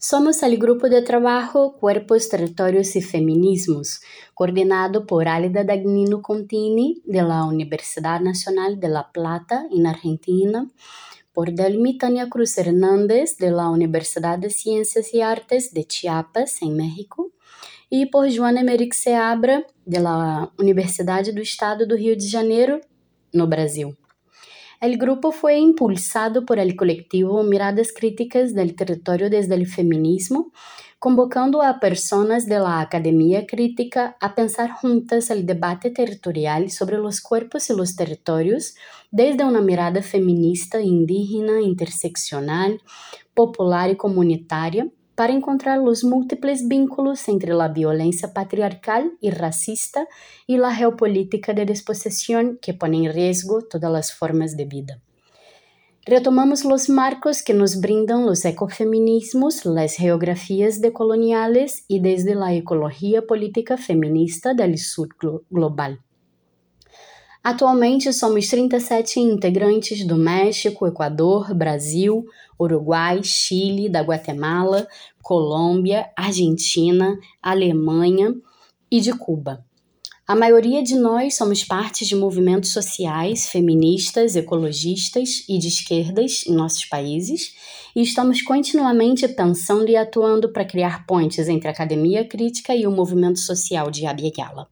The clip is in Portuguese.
Somos el grupo de trabajo Cuerpos, Territorios y Feminismos, coordinado por Alida Dagnino Contini de la Universidad Nacional de La Plata, en Argentina, por Delmi Tania Cruz Hernández de la Universidad de Ciencias y Artes de Chiapas, en México, y por Joana Emerick Seabra, de la Universidade do Estado do Rio de Janeiro, no Brasil. El grupo fue impulsado por el colectivo Miradas Críticas del Territorio desde el Feminismo, convocando a personas de la academia crítica a pensar juntas el debate territorial sobre los cuerpos y los territorios desde una mirada feminista, indígena, interseccional, popular y comunitaria, para encontrar los múltiples vínculos entre la violencia patriarcal y racista y la geopolítica de desposesión que pone en riesgo todas las formas de vida. Retomamos los marcos que nos brindan los ecofeminismos, las geografías decoloniales y desde la ecología política feminista del sur global. Atualmente somos 37 integrantes do México, Equador, Brasil, Uruguai, Chile, da Guatemala, Colômbia, Argentina, Alemanha e de Cuba. A maioria de nós somos parte de movimentos sociais, feministas, ecologistas e de esquerdas em nossos países e estamos continuamente pensando e atuando para criar pontes entre a academia crítica e o movimento social de Abiyala.